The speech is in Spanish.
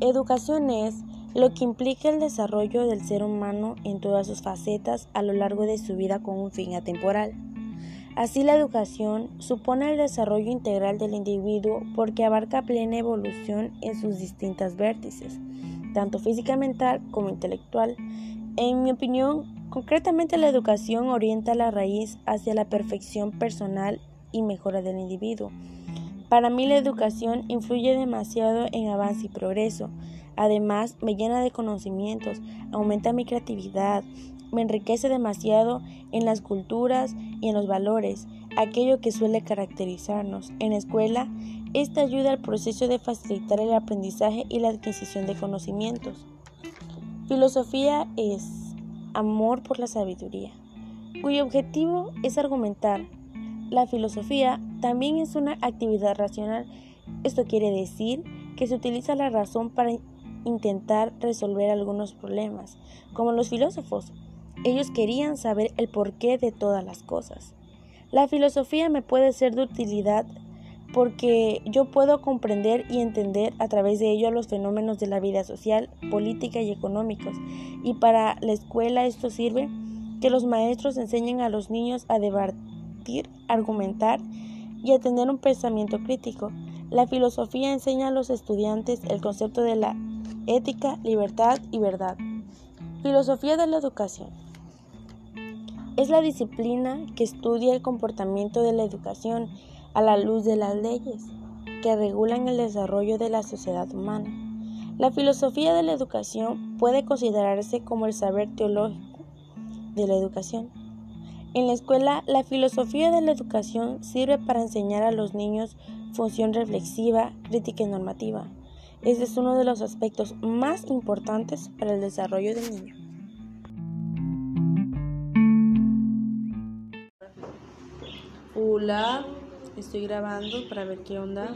Educación es lo que implica el desarrollo del ser humano en todas sus facetas a lo largo de su vida con un fin atemporal. Así la educación supone el desarrollo integral del individuo porque abarca plena evolución en sus distintas vértices, tanto física, mental como intelectual. En mi opinión, concretamente la educación orienta la raíz hacia la perfección personal y mejora del individuo. Para mí la educación influye demasiado en avance y progreso. Además, me llena de conocimientos, aumenta mi creatividad, me enriquece demasiado en las culturas y en los valores, aquello que suele caracterizarnos. En la escuela, esta ayuda al proceso de facilitar el aprendizaje y la adquisición de conocimientos. Filosofía es amor por la sabiduría, cuyo objetivo es argumentar. La filosofía también es una actividad racional. Esto quiere decir que se utiliza la razón para intentar resolver algunos problemas, como los filósofos. Ellos querían saber el porqué de todas las cosas. La filosofía me puede ser de utilidad porque yo puedo comprender y entender a través de ello los fenómenos de la vida social, política y económicos. Y para la escuela esto sirve que los maestros enseñen a los niños a debatir, argumentar y a un pensamiento crítico. La filosofía enseña a los estudiantes el concepto de la ética, libertad y verdad. Filosofía de la educación. Es la disciplina que estudia el comportamiento de la educación a la luz de las leyes que regulan el desarrollo de la sociedad humana. La filosofía de la educación puede considerarse como el saber teológico de la educación. En la escuela, la filosofía de la educación sirve para enseñar a los niños función reflexiva, crítica y normativa. Este es uno de los aspectos más importantes para el desarrollo del niño. Hola, estoy grabando para ver qué onda.